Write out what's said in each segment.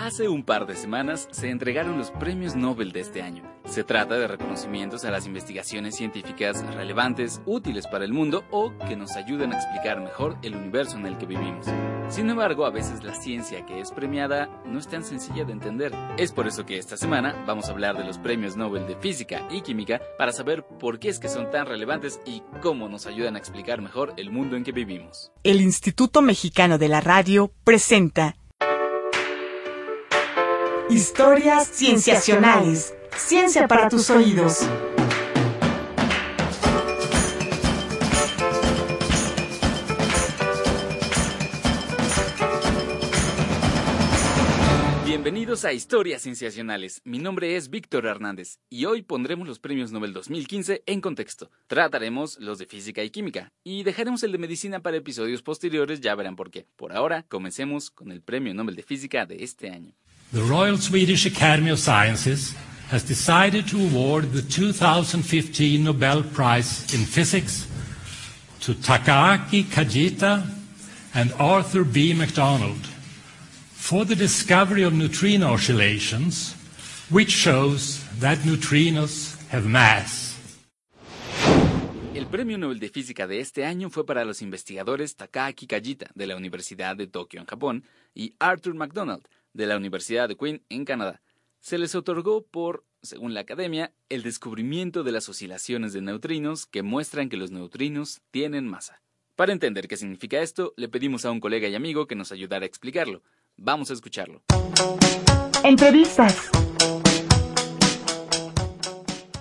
Hace un par de semanas se entregaron los premios Nobel de este año. Se trata de reconocimientos a las investigaciones científicas relevantes, útiles para el mundo o que nos ayuden a explicar mejor el universo en el que vivimos. Sin embargo, a veces la ciencia que es premiada no es tan sencilla de entender. Es por eso que esta semana vamos a hablar de los premios Nobel de Física y Química para saber por qué es que son tan relevantes y cómo nos ayudan a explicar mejor el mundo en que vivimos. El Instituto Mexicano de la Radio presenta Historias Cienciacionales. Ciencia para tus oídos. Bienvenidos a Historias Cienciacionales. Mi nombre es Víctor Hernández y hoy pondremos los premios Nobel 2015 en contexto. Trataremos los de física y química y dejaremos el de medicina para episodios posteriores, ya verán por qué. Por ahora, comencemos con el premio Nobel de Física de este año. The Royal Swedish Academy of Sciences has decided to award the 2015 Nobel Prize in Physics to Takaaki Kajita and Arthur B. MacDonald for the discovery of neutrino oscillations, which shows that neutrinos have mass. El premio Nobel de Física de este año fue para los investigadores Takaaki Kajita de la Universidad de Tokio en Japón y Arthur MacDonald de la Universidad de Queen en Canadá. Se les otorgó por, según la academia, el descubrimiento de las oscilaciones de neutrinos que muestran que los neutrinos tienen masa. Para entender qué significa esto, le pedimos a un colega y amigo que nos ayudara a explicarlo. Vamos a escucharlo. Entrevistas.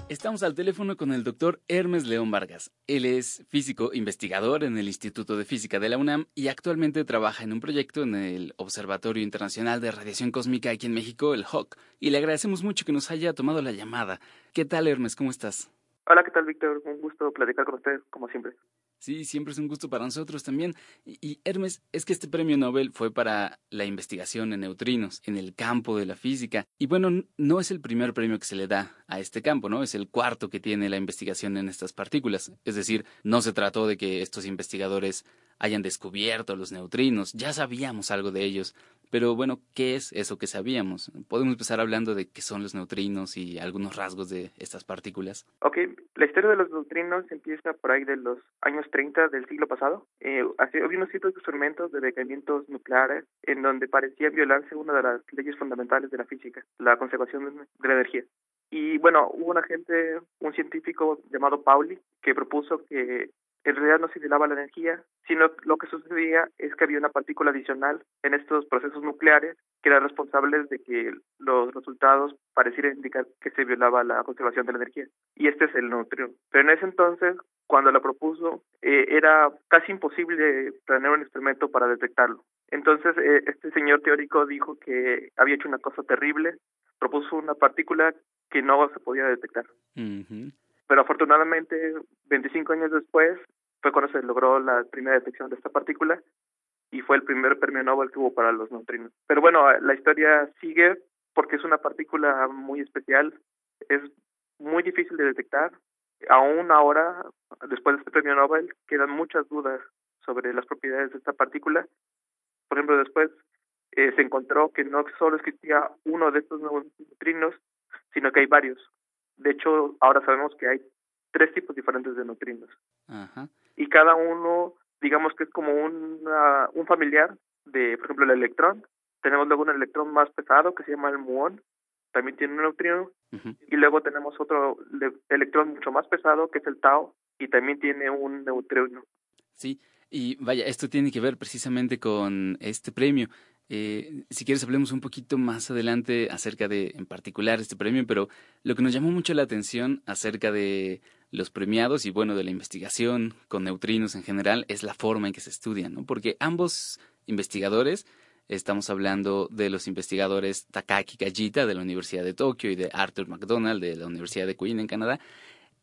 Estamos al teléfono con el doctor Hermes León Vargas. Él es físico investigador en el Instituto de Física de la UNAM y actualmente trabaja en un proyecto en el Observatorio Internacional de Radiación Cósmica aquí en México, el HOC. Y le agradecemos mucho que nos haya tomado la llamada. ¿Qué tal, Hermes? ¿Cómo estás? Hola, ¿qué tal, Víctor? Un gusto platicar con usted, como siempre. Sí, siempre es un gusto para nosotros también. Y, Hermes, es que este premio Nobel fue para la investigación en neutrinos, en el campo de la física. Y bueno, no es el primer premio que se le da a este campo, ¿no? Es el cuarto que tiene la investigación en estas partículas. Es decir, no se trató de que estos investigadores hayan descubierto los neutrinos, ya sabíamos algo de ellos, pero bueno, ¿qué es eso que sabíamos? Podemos empezar hablando de qué son los neutrinos y algunos rasgos de estas partículas. Ok, la historia de los neutrinos empieza por ahí de los años 30 del siglo pasado. Eh, había unos ciertos experimentos de decaimientos nucleares en donde parecía violarse una de las leyes fundamentales de la física, la conservación de la energía. Y bueno, hubo un agente, un científico llamado Pauli, que propuso que en realidad no se violaba la energía, sino lo que sucedía es que había una partícula adicional en estos procesos nucleares que era responsable de que los resultados parecieran indicar que se violaba la conservación de la energía. Y este es el neutrino. Pero en ese entonces, cuando la propuso, eh, era casi imposible planear un experimento para detectarlo. Entonces, eh, este señor teórico dijo que había hecho una cosa terrible, propuso una partícula que no se podía detectar. Pero afortunadamente, 25 años después, fue cuando se logró la primera detección de esta partícula y fue el primer premio Nobel que hubo para los neutrinos. Pero bueno, la historia sigue porque es una partícula muy especial, es muy difícil de detectar. Aún ahora, después de este premio Nobel, quedan muchas dudas sobre las propiedades de esta partícula. Por ejemplo, después eh, se encontró que no solo existía uno de estos neutrinos, sino que hay varios. De hecho, ahora sabemos que hay tres tipos diferentes de neutrinos. Y cada uno, digamos que es como un un familiar de, por ejemplo, el electrón. Tenemos luego un electrón más pesado que se llama el muón, también tiene un neutrino. Y luego tenemos otro electrón mucho más pesado que es el tau y también tiene un neutrino. Sí, y vaya, esto tiene que ver precisamente con este premio. Eh, si quieres, hablemos un poquito más adelante acerca de, en particular, este premio, pero lo que nos llamó mucho la atención acerca de los premiados y, bueno, de la investigación con neutrinos en general es la forma en que se estudian, ¿no? Porque ambos investigadores, estamos hablando de los investigadores Takaki Kajita de la Universidad de Tokio y de Arthur MacDonald de la Universidad de Queen en Canadá,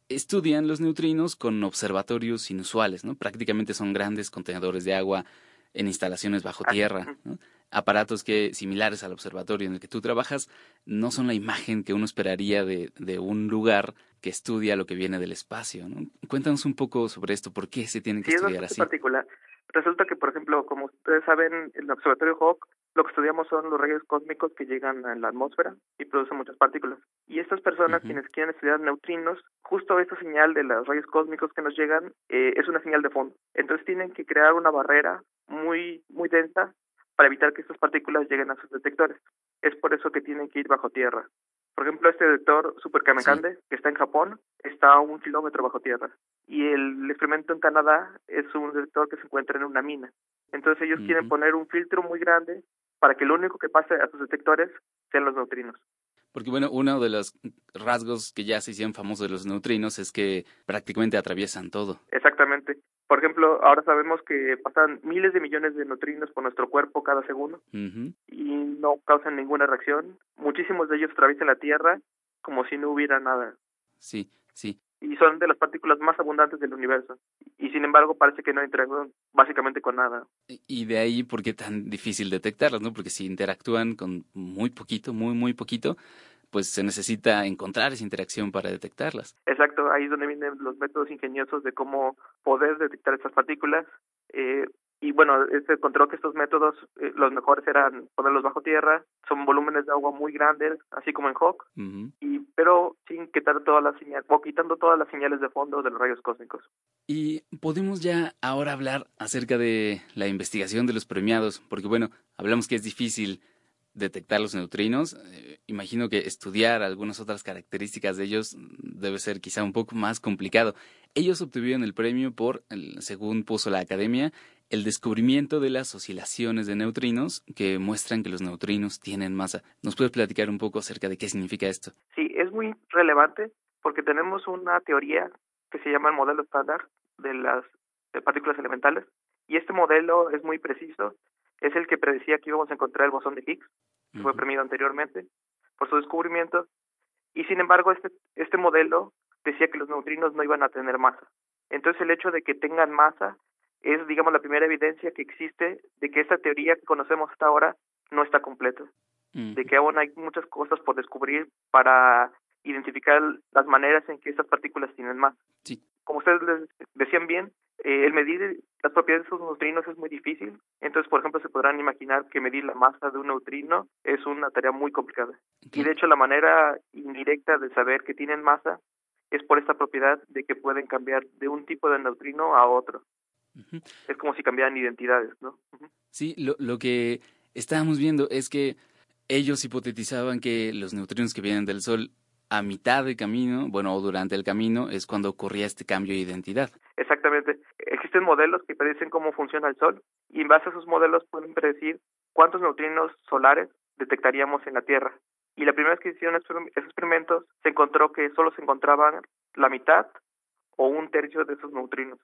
estudian los neutrinos con observatorios inusuales, ¿no? Prácticamente son grandes contenedores de agua en instalaciones bajo tierra, ¿no? Aparatos que, similares al observatorio en el que tú trabajas, no son la imagen que uno esperaría de, de un lugar que estudia lo que viene del espacio. ¿no? Cuéntanos un poco sobre esto, ¿por qué se tiene que estudiar así? particular. Resulta que, por ejemplo, como ustedes saben, el observatorio Hawk lo que estudiamos son los rayos cósmicos que llegan a la atmósfera y producen muchas partículas. Y estas personas, quienes quieren estudiar neutrinos, justo esta señal de los rayos cósmicos que nos llegan eh, es una señal de fondo. Entonces tienen que crear una barrera muy, muy densa para evitar que estas partículas lleguen a sus detectores. Es por eso que tienen que ir bajo tierra. Por ejemplo, este detector Super Kamekande, que está en Japón, está a un kilómetro bajo tierra. Y el experimento en Canadá es un detector que se encuentra en una mina. Entonces ellos quieren poner un filtro muy grande para que lo único que pase a sus detectores sean los neutrinos. Porque bueno, uno de los rasgos que ya se hicieron famosos de los neutrinos es que prácticamente atraviesan todo. Exactamente. Por ejemplo, ahora sabemos que pasan miles de millones de neutrinos por nuestro cuerpo cada segundo y no causan ninguna reacción. Muchísimos de ellos atraviesan la Tierra como si no hubiera nada. Sí, sí y son de las partículas más abundantes del universo. Y sin embargo parece que no interactúan básicamente con nada. Y de ahí por qué tan difícil detectarlas, ¿no? Porque si interactúan con muy poquito, muy, muy poquito, pues se necesita encontrar esa interacción para detectarlas. Exacto, ahí es donde vienen los métodos ingeniosos de cómo poder detectar estas partículas. Eh, y bueno, se encontró que estos métodos, eh, los mejores eran ponerlos bajo tierra, son volúmenes de agua muy grandes, así como en Hawk, y, pero sin quitar todas las señales, o quitando todas las señales de fondo de los rayos cósmicos. Y podemos ya ahora hablar acerca de la investigación de los premiados, porque bueno, hablamos que es difícil detectar los neutrinos. Eh, imagino que estudiar algunas otras características de ellos debe ser quizá un poco más complicado. Ellos obtuvieron el premio por, según puso la academia, el descubrimiento de las oscilaciones de neutrinos que muestran que los neutrinos tienen masa. ¿Nos puedes platicar un poco acerca de qué significa esto? Sí, es muy relevante porque tenemos una teoría que se llama el modelo estándar de las partículas elementales y este modelo es muy preciso. Es el que predecía que íbamos a encontrar el bosón de Higgs, fue premiado anteriormente por su descubrimiento. Y sin embargo, este, este modelo decía que los neutrinos no iban a tener masa. Entonces el hecho de que tengan masa es, digamos, la primera evidencia que existe de que esta teoría que conocemos hasta ahora no está completa, mm. de que aún hay muchas cosas por descubrir para identificar las maneras en que estas partículas tienen masa. Como ustedes les decían bien, eh, el medir las propiedades de esos neutrinos es muy difícil. Entonces, por ejemplo, se podrán imaginar que medir la masa de un neutrino es una tarea muy complicada. Y de hecho, la manera indirecta de saber que tienen masa es por esta propiedad de que pueden cambiar de un tipo de neutrino a otro. Es como si cambiaran identidades, ¿no? Sí, lo, lo que estábamos viendo es que ellos hipotetizaban que los neutrinos que vienen del Sol a mitad de camino, bueno, o durante el camino, es cuando ocurría este cambio de identidad. Exactamente. Existen modelos que predicen cómo funciona el Sol y en base a esos modelos pueden predecir cuántos neutrinos solares detectaríamos en la Tierra. Y la primera vez que hicieron esos experimentos se encontró que solo se encontraban la mitad o un tercio de esos neutrinos.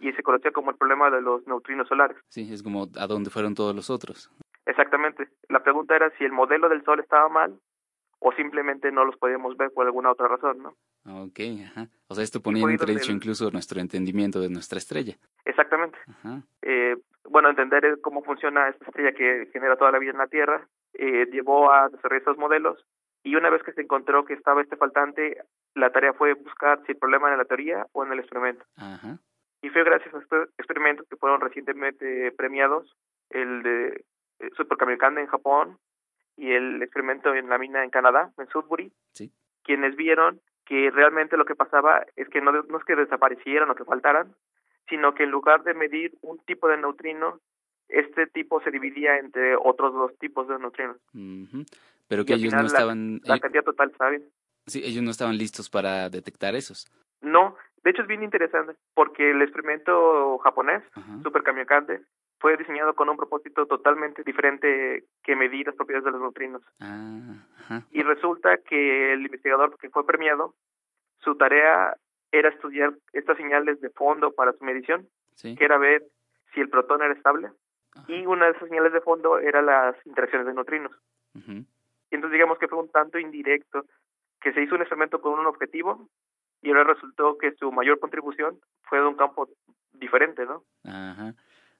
Y se conocía como el problema de los neutrinos solares. Sí, es como a dónde fueron todos los otros. Exactamente. La pregunta era si el modelo del Sol estaba mal o simplemente no los podíamos ver por alguna otra razón, ¿no? Ok, ajá. O sea, esto ponía en entredicho incluso nuestro entendimiento de nuestra estrella. Exactamente. Eh, bueno, entender cómo funciona esta estrella que genera toda la vida en la Tierra eh, llevó a desarrollar estos modelos y una vez que se encontró que estaba este faltante, la tarea fue buscar si el problema era en la teoría o en el experimento. Ajá. Y fue gracias a estos experimentos que fueron recientemente premiados, el de eh, Super en Japón y el experimento en la mina en Canadá, en Sudbury, quienes vieron que realmente lo que pasaba es que no, no es que desaparecieran o que faltaran, sino que en lugar de medir un tipo de neutrino, este tipo se dividía entre otros dos tipos de neutrinos. Pero que ellos no estaban... La, cantidad total, ¿saben? Sí, ellos no estaban listos para detectar esos. No, de hecho es bien interesante, porque el experimento japonés, Super Kamiokande, fue diseñado con un propósito totalmente diferente que medir las propiedades de los neutrinos. Ah, y resulta que el investigador que fue premiado, su tarea era estudiar estas señales de fondo para su medición, que era ver si el protón era estable, y una de esas señales de fondo era las interacciones de neutrinos. Y entonces digamos que fue un tanto indirecto, que se hizo un experimento con un objetivo, y ahora resultó que su mayor contribución fue de un campo diferente, ¿no? Ajá.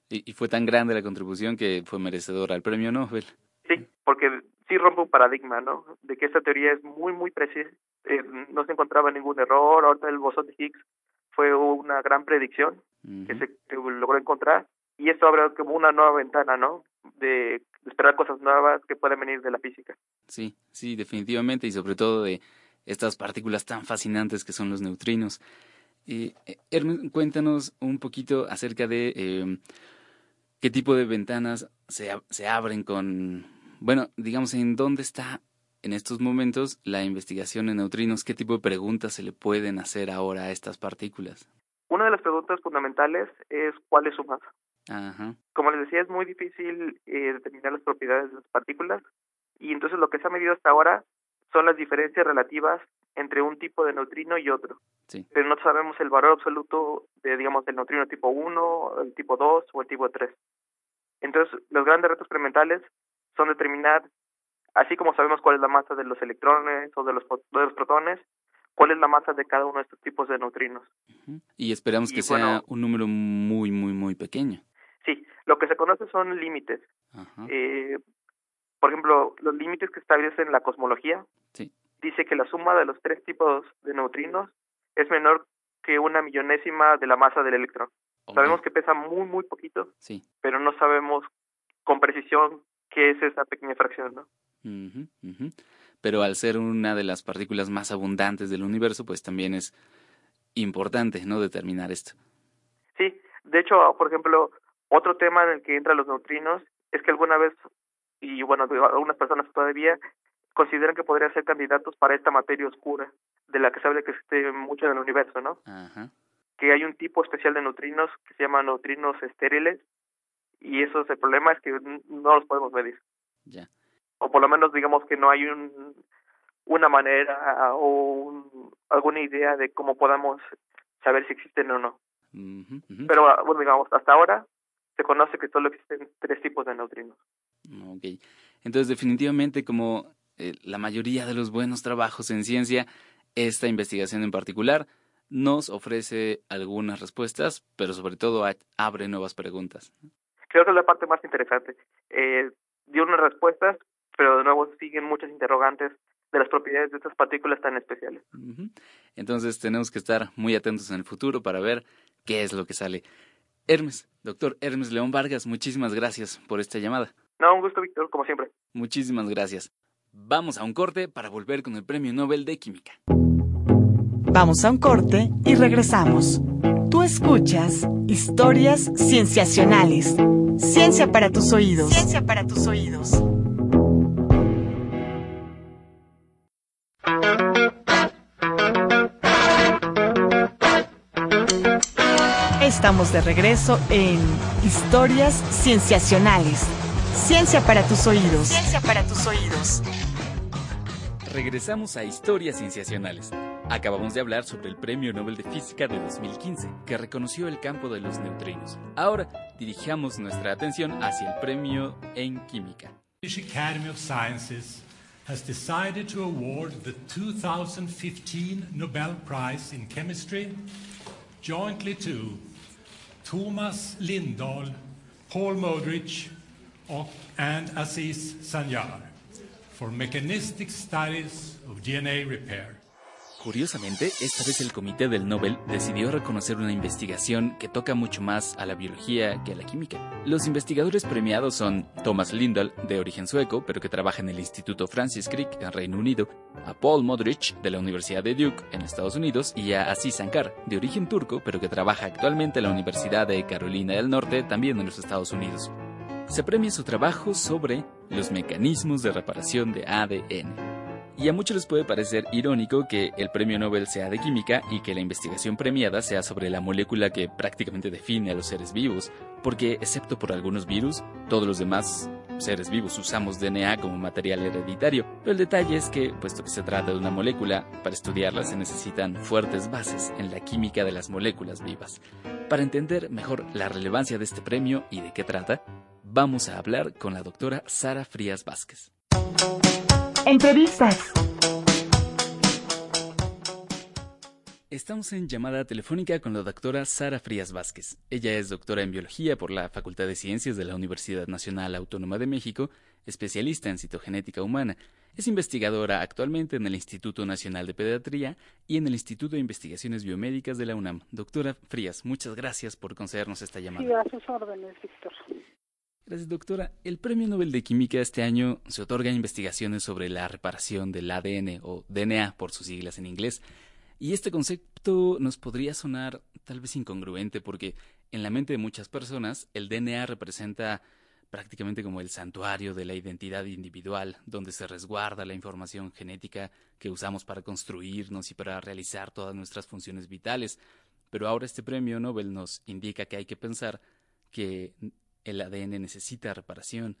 Y, fue tan grande la contribución que fue merecedora al premio Nobel. Sí, porque sí rompe un paradigma, ¿no? De que esta teoría es muy, muy precisa. Eh, no se encontraba ningún error. Ahorita el bosón de Higgs fue una gran predicción que se logró encontrar. Y esto abre como una nueva ventana, ¿no? de esperar cosas nuevas que pueden venir de la física. Sí, sí, definitivamente, y sobre todo de estas partículas tan fascinantes que son los neutrinos. Eh, Hermes, cuéntanos un poquito acerca de eh, qué tipo de ventanas se, se abren con, bueno, digamos, en dónde está en estos momentos la investigación en neutrinos, qué tipo de preguntas se le pueden hacer ahora a estas partículas. Una de las preguntas fundamentales es cuál es su masa. Ajá. Como les decía, es muy difícil eh, determinar las propiedades de las partículas y entonces lo que se ha medido hasta ahora son las diferencias relativas entre un tipo de neutrino y otro. Sí. Pero no sabemos el valor absoluto de, digamos, del neutrino tipo 1, el tipo 2 o el tipo 3. Entonces, los grandes retos experimentales son determinar, así como sabemos cuál es la masa de los electrones o de los, de los protones, cuál es la masa de cada uno de estos tipos de neutrinos. Y esperamos que sea un número muy, muy, muy pequeño. Sí, lo que se conoce son límites. Eh, por ejemplo, los límites que establecen la cosmología sí. Dice que la suma de los tres tipos de neutrinos es menor que una millonésima de la masa del electrón. Sabemos que pesa muy, muy poquito, sí. pero no sabemos con precisión qué es esa pequeña fracción, ¿no? Pero al ser una de las partículas más abundantes del universo, pues también es importante, ¿no? Determinar esto. Sí, de hecho, por ejemplo, otro tema en el que entran los neutrinos es que alguna vez, y bueno, algunas personas todavía consideran que podrían ser candidatos para esta materia oscura, de la que se habla que existe mucho en el universo, ¿no? Ajá. Que hay un tipo especial de neutrinos que se llama neutrinos estériles, y eso es el problema, es que no los podemos medir. Ya. O por lo menos digamos que no hay un, una manera o un, alguna idea de cómo podamos saber si existen o no. Pero bueno, digamos, hasta ahora se conoce que solo existen tres tipos de neutrinos. Ok. Entonces, definitivamente, como eh, la mayoría de los buenos trabajos en ciencia, esta investigación en particular nos ofrece algunas respuestas, pero sobre todo abre nuevas preguntas. Creo que es la parte más interesante. Eh, dio unas respuestas, pero de nuevo siguen muchas interrogantes de las propiedades de estas partículas tan especiales. Entonces tenemos que estar muy atentos en el futuro para ver qué es lo que sale. Hermes, doctor Hermes León Vargas, muchísimas gracias por esta llamada. No, un gusto, Víctor, como siempre. Muchísimas gracias. Vamos a un corte para volver con el Premio Nobel de Química. Vamos a un corte y regresamos. Tú escuchas historias cienciacionales. Ciencia para tus oídos. Ciencia para tus oídos. Estamos de regreso en Historias Cienciacionales. Ciencia para tus oídos. Ciencia para tus oídos. Regresamos a Historias Cienciacionales. Acabamos de hablar sobre el Premio Nobel de Física de 2015, que reconoció el campo de los neutrinos. Ahora dirigamos nuestra atención hacia el premio en química. The Academy of Sciences has decided to award the 2015 Nobel Prize in Chemistry jointly to Thomas Lindahl, Paul Modrich, and Aziz Sanyar for mechanistic studies of DNA repair. Curiosamente, esta vez el Comité del Nobel decidió reconocer una investigación que toca mucho más a la biología que a la química. Los investigadores premiados son Thomas Lindahl, de origen sueco, pero que trabaja en el Instituto Francis Crick en Reino Unido, a Paul Modrich, de la Universidad de Duke, en Estados Unidos, y a Aziz Sankar, de origen turco, pero que trabaja actualmente en la Universidad de Carolina del Norte, también en los Estados Unidos. Se premia su trabajo sobre los mecanismos de reparación de ADN. Y a muchos les puede parecer irónico que el premio Nobel sea de química y que la investigación premiada sea sobre la molécula que prácticamente define a los seres vivos, porque excepto por algunos virus, todos los demás seres vivos usamos DNA como material hereditario. Pero el detalle es que, puesto que se trata de una molécula, para estudiarla se necesitan fuertes bases en la química de las moléculas vivas. Para entender mejor la relevancia de este premio y de qué trata, vamos a hablar con la doctora Sara Frías Vázquez. Entrevistas. Estamos en llamada telefónica con la doctora Sara Frías Vázquez. Ella es doctora en biología por la Facultad de Ciencias de la Universidad Nacional Autónoma de México, especialista en citogenética humana. Es investigadora actualmente en el Instituto Nacional de Pediatría y en el Instituto de Investigaciones Biomédicas de la UNAM. Doctora Frías, muchas gracias por concedernos esta llamada. Sí, a sus órdenes, Víctor. Gracias, doctora. El Premio Nobel de Química este año se otorga a investigaciones sobre la reparación del ADN o DNA por sus siglas en inglés. Y este concepto nos podría sonar tal vez incongruente porque en la mente de muchas personas el DNA representa prácticamente como el santuario de la identidad individual, donde se resguarda la información genética que usamos para construirnos y para realizar todas nuestras funciones vitales. Pero ahora este premio Nobel nos indica que hay que pensar que el ADN necesita reparación.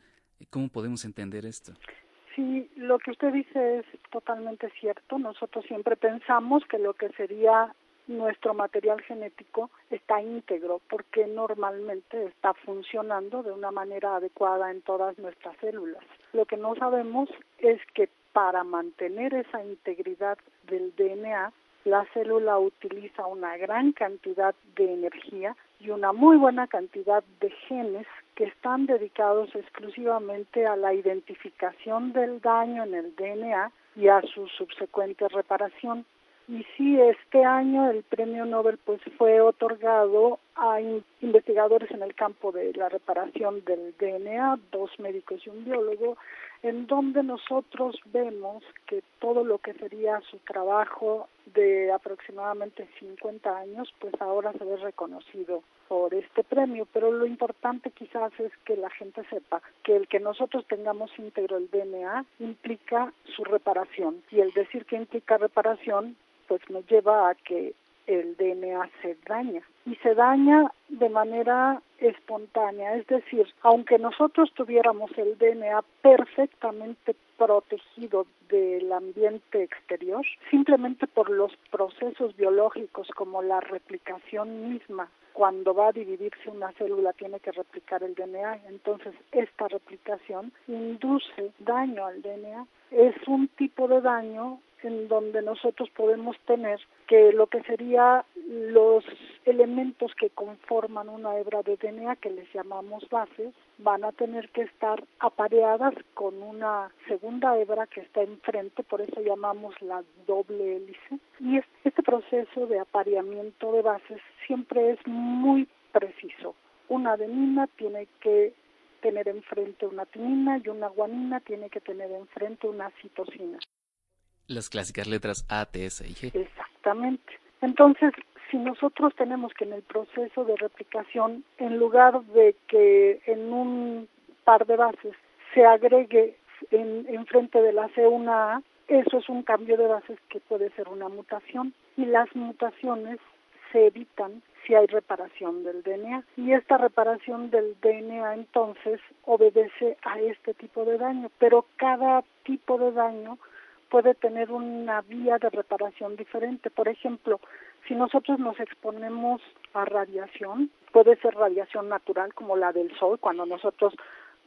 ¿Cómo podemos entender esto? Sí, lo que usted dice es totalmente cierto. Nosotros siempre pensamos que lo que sería nuestro material genético está íntegro porque normalmente está funcionando de una manera adecuada en todas nuestras células. Lo que no sabemos es que para mantener esa integridad del DNA, la célula utiliza una gran cantidad de energía y una muy buena cantidad de genes que están dedicados exclusivamente a la identificación del daño en el DNA y a su subsecuente reparación. Y sí, este año el premio Nobel pues fue otorgado a investigadores en el campo de la reparación del DNA, dos médicos y un biólogo, en donde nosotros vemos que todo lo que sería su trabajo de aproximadamente 50 años, pues ahora se ve reconocido por este premio, pero lo importante quizás es que la gente sepa que el que nosotros tengamos íntegro el DNA implica su reparación y el decir que implica reparación pues nos lleva a que el DNA se daña y se daña de manera espontánea, es decir, aunque nosotros tuviéramos el DNA perfectamente protegido del ambiente exterior, simplemente por los procesos biológicos como la replicación misma, cuando va a dividirse una célula tiene que replicar el DNA, entonces esta replicación induce daño al DNA. Es un tipo de daño en donde nosotros podemos tener que lo que sería los elementos que conforman una hebra de DNA que les llamamos bases van a tener que estar apareadas con una segunda hebra que está enfrente, por eso llamamos la doble hélice. Y este proceso de apareamiento de bases siempre es muy preciso. Una adenina tiene que tener enfrente una timina y una guanina tiene que tener enfrente una citosina. Las clásicas letras A, T, S y G. Exactamente. Entonces, si nosotros tenemos que en el proceso de replicación, en lugar de que en un par de bases se agregue en, frente de la C1A, eso es un cambio de bases que puede ser una mutación. Y las mutaciones se evitan si hay reparación del DNA. Y esta reparación del DNA entonces obedece a este tipo de daño, pero cada tipo de daño puede tener una vía de reparación diferente. Por ejemplo, si nosotros nos exponemos a radiación, puede ser radiación natural como la del sol, cuando nosotros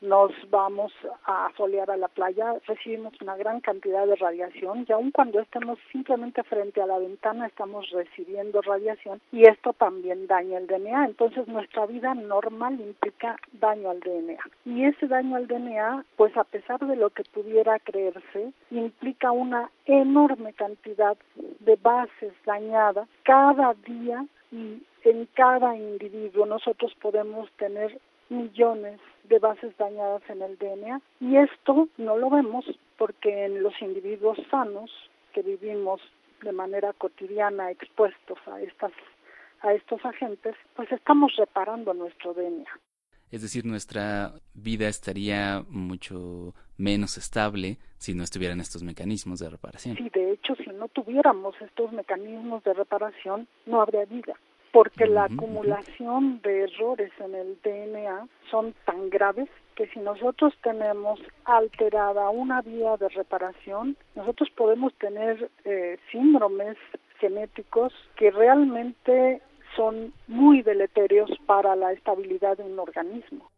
nos vamos a solear a la playa, recibimos una gran cantidad de radiación y aun cuando estemos simplemente frente a la ventana estamos recibiendo radiación y esto también daña el DNA. Entonces nuestra vida normal implica daño al DNA. Y ese daño al DNA, pues a pesar de lo que pudiera creerse, implica una enorme cantidad de bases dañadas cada día y en cada individuo nosotros podemos tener millones de bases dañadas en el DNA y esto no lo vemos porque en los individuos sanos que vivimos de manera cotidiana expuestos a estas a estos agentes, pues estamos reparando nuestro DNA. Es decir, nuestra vida estaría mucho menos estable si no estuvieran estos mecanismos de reparación. Sí, de hecho, si no tuviéramos estos mecanismos de reparación, no habría vida porque la acumulación de errores en el DNA son tan graves que si nosotros tenemos alterada una vía de reparación, nosotros podemos tener eh, síndromes genéticos que realmente son muy deleterios para la estabilidad de un organismo.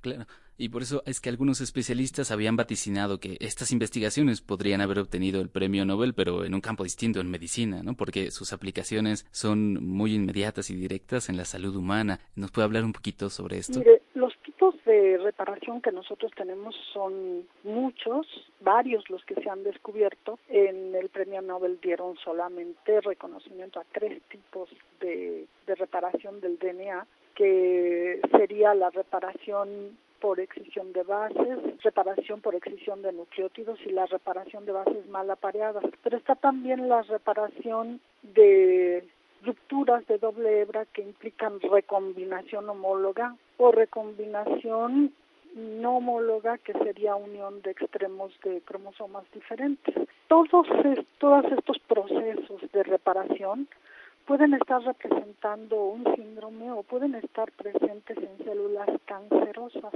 Claro. Y por eso es que algunos especialistas habían vaticinado que estas investigaciones podrían haber obtenido el premio Nobel, pero en un campo distinto, en medicina, ¿no? Porque sus aplicaciones son muy inmediatas y directas en la salud humana. ¿Nos puede hablar un poquito sobre esto? Los tipos de reparación que nosotros tenemos son muchos, varios los que se han descubierto. En el premio Nobel dieron solamente reconocimiento a tres tipos de reparación del DNA, que sería la reparación por excisión de bases, reparación por excisión de nucleótidos y la reparación de bases mal apareadas. Pero está también la reparación de rupturas de doble hebra que implican recombinación homóloga o recombinación no homóloga que sería unión de extremos de cromosomas diferentes. Todos, todos estos procesos de reparación pueden estar representando un síndrome o pueden estar presentes en células cancerosas.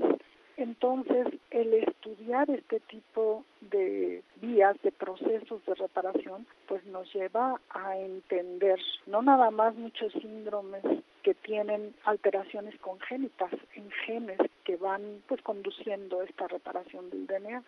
Entonces, el estudiar este tipo de vías, de procesos de reparación, pues nos lleva a entender no nada más muchos síndromes que tienen alteraciones congénitas en genes que van pues conduciendo esta reparación del DNA,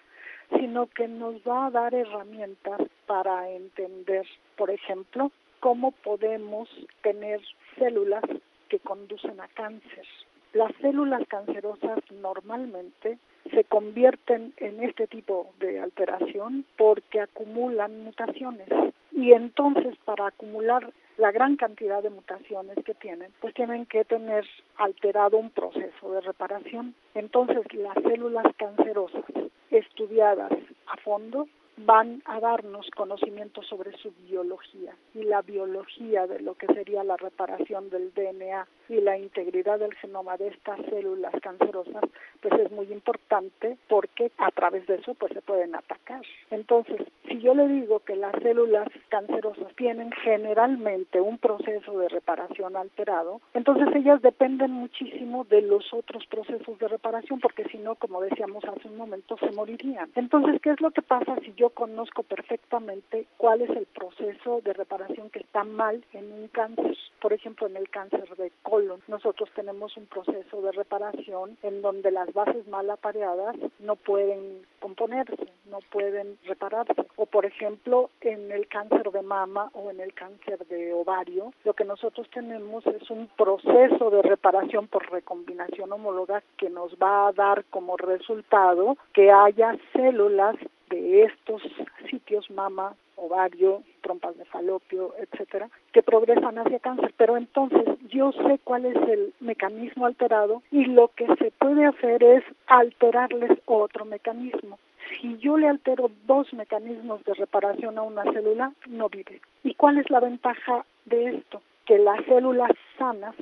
sino que nos va a dar herramientas para entender, por ejemplo, cómo podemos tener células que conducen a cáncer. Las células cancerosas normalmente se convierten en este tipo de alteración porque acumulan mutaciones y entonces para acumular la gran cantidad de mutaciones que tienen, pues tienen que tener alterado un proceso de reparación. Entonces las células cancerosas estudiadas a fondo van a darnos conocimiento sobre su biología y la biología de lo que sería la reparación del DNA y la integridad del genoma de estas células cancerosas, pues es muy importante porque a través de eso pues se pueden atacar. Entonces, si yo le digo que las células cancerosas tienen generalmente un proceso de reparación alterado, entonces ellas dependen muchísimo de los otros procesos de reparación porque si no, como decíamos hace un momento, se morirían. Entonces, ¿qué es lo que pasa si yo conozco perfectamente cuál es el proceso de reparación que está mal en un cáncer? Por ejemplo, en el cáncer de colon, nosotros tenemos un proceso de reparación en donde las bases mal apareadas no pueden componerse, no pueden repararse. O por ejemplo, en el cáncer de mama o en el cáncer de ovario, lo que nosotros tenemos es un proceso de reparación por recombinación homóloga que nos va a dar como resultado que haya células de estos sitios mama, ovario, trompas de falopio, etcétera, que progresan hacia cáncer. Pero entonces yo sé cuál es el mecanismo alterado y lo que se puede hacer es alterarles otro mecanismo. Si yo le altero dos mecanismos de reparación a una célula, no vive. ¿Y cuál es la ventaja de esto? Que las células sanas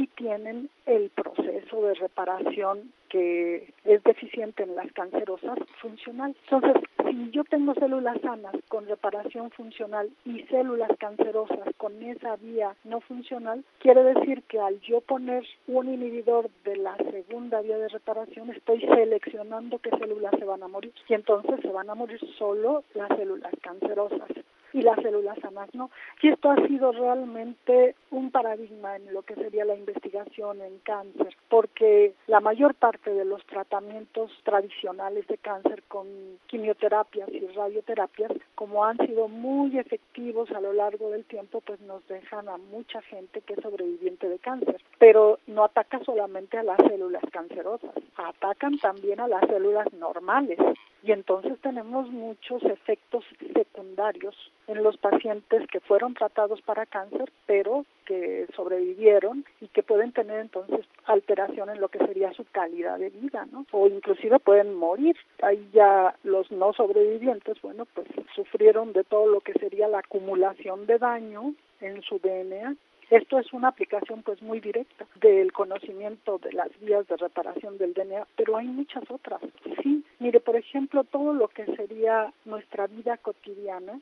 sí tienen el proceso de reparación que es deficiente en las cancerosas funcional. Entonces, si yo tengo células sanas con reparación funcional y células cancerosas con esa vía no funcional, quiere decir que al yo poner un inhibidor de la segunda vía de reparación, estoy seleccionando qué células se van a morir y entonces se van a morir solo las células cancerosas y las células sanas no. Y esto ha sido realmente un paradigma en lo que sería la investigación en cáncer, porque la mayor parte de los tratamientos tradicionales de cáncer con quimioterapias y radioterapias, como han sido muy efectivos a lo largo del tiempo, pues nos dejan a mucha gente que es sobreviviente de cáncer. Pero no ataca solamente a las células cancerosas, atacan también a las células normales. Y entonces tenemos muchos efectos secundarios en los pacientes que fueron tratados para cáncer, pero que sobrevivieron y que pueden tener entonces alteración en lo que sería su calidad de vida, ¿no? O inclusive pueden morir. Ahí ya los no sobrevivientes, bueno, pues sufrieron de todo lo que sería la acumulación de daño en su DNA esto es una aplicación pues muy directa del conocimiento de las vías de reparación del DNA, pero hay muchas otras. Sí, mire, por ejemplo, todo lo que sería nuestra vida cotidiana,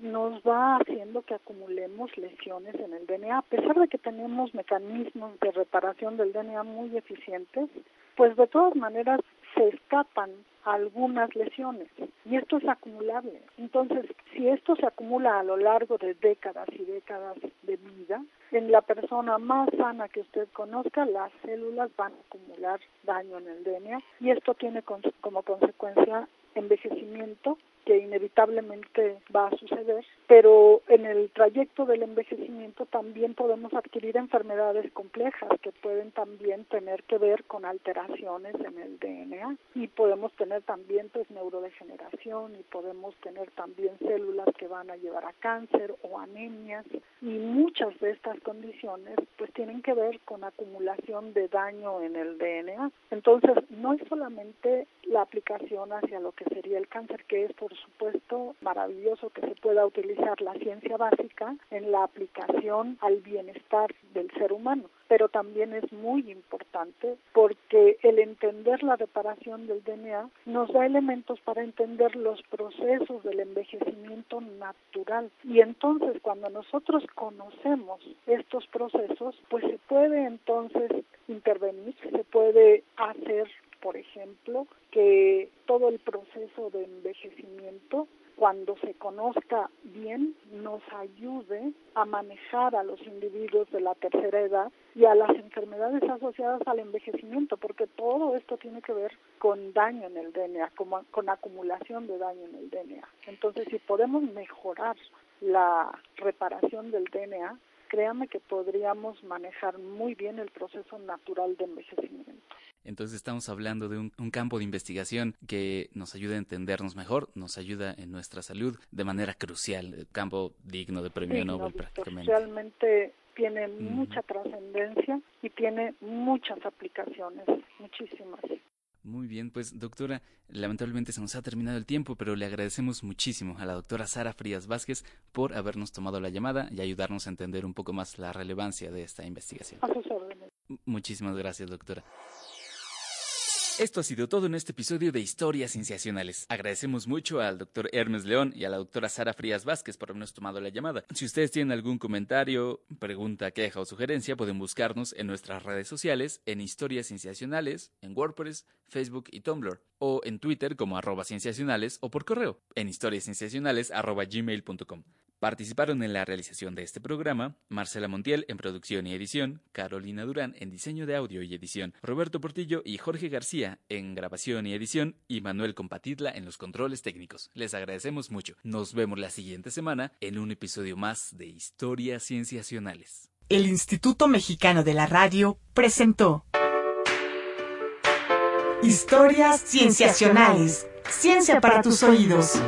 nos va haciendo que acumulemos lesiones en el DNA. A pesar de que tenemos mecanismos de reparación del DNA muy eficientes, pues de todas maneras se escapan algunas lesiones y esto es acumulable. Entonces, si esto se acumula a lo largo de décadas y décadas de vida, en la persona más sana que usted conozca, las células van a acumular daño en el DNA y esto tiene como consecuencia envejecimiento que inevitablemente va a suceder, pero en el trayecto del envejecimiento también podemos adquirir enfermedades complejas que pueden también tener que ver con alteraciones en el DNA y podemos tener también pues neurodegeneración y podemos tener también células que van a llevar a cáncer o anemias y muchas de estas condiciones pues tienen que ver con acumulación de daño en el DNA. Entonces, no es solamente la aplicación hacia lo que sería el cáncer, que es por supuesto maravilloso que se pueda utilizar la ciencia básica en la aplicación al bienestar del ser humano pero también es muy importante porque el entender la reparación del DNA nos da elementos para entender los procesos del envejecimiento natural. Y entonces cuando nosotros conocemos estos procesos, pues se puede entonces intervenir, se puede hacer, por ejemplo, que todo el proceso de envejecimiento cuando se conozca bien, nos ayude a manejar a los individuos de la tercera edad y a las enfermedades asociadas al envejecimiento, porque todo esto tiene que ver con daño en el DNA, con, con acumulación de daño en el DNA. Entonces, si podemos mejorar la reparación del DNA, créame que podríamos manejar muy bien el proceso natural de envejecimiento. Entonces estamos hablando de un, campo de investigación que nos ayuda a entendernos mejor, nos ayuda en nuestra salud de manera crucial, campo digno de premio Nobel prácticamente. Realmente tiene mucha trascendencia y tiene muchas aplicaciones, muchísimas. Muy bien, pues doctora, lamentablemente se nos ha terminado el tiempo, pero le agradecemos muchísimo a la doctora Sara Frías Vázquez por habernos tomado la llamada y ayudarnos a entender un poco más la relevancia de esta investigación. A sus órdenes. Muchísimas gracias, doctora. Esto ha sido todo en este episodio de Historias Cienciacionales. Agradecemos mucho al doctor Hermes León y a la doctora Sara Frías Vázquez por habernos tomado la llamada. Si ustedes tienen algún comentario, pregunta, queja o sugerencia, pueden buscarnos en nuestras redes sociales, en Historias Cienciacionales, en WordPress, Facebook y Tumblr, o en Twitter como arroba cienciacionales o por correo en historiascienciacionales arroba gmail.com. Participaron en la realización de este programa Marcela Montiel en producción y edición, Carolina Durán en diseño de audio y edición, Roberto Portillo y Jorge García en grabación y edición y Manuel Compatidla en los controles técnicos. Les agradecemos mucho. Nos vemos la siguiente semana en un episodio más de Historias Cienciacionales. El Instituto Mexicano de la Radio presentó Historias Cienciacionales. Ciencia para tus oídos.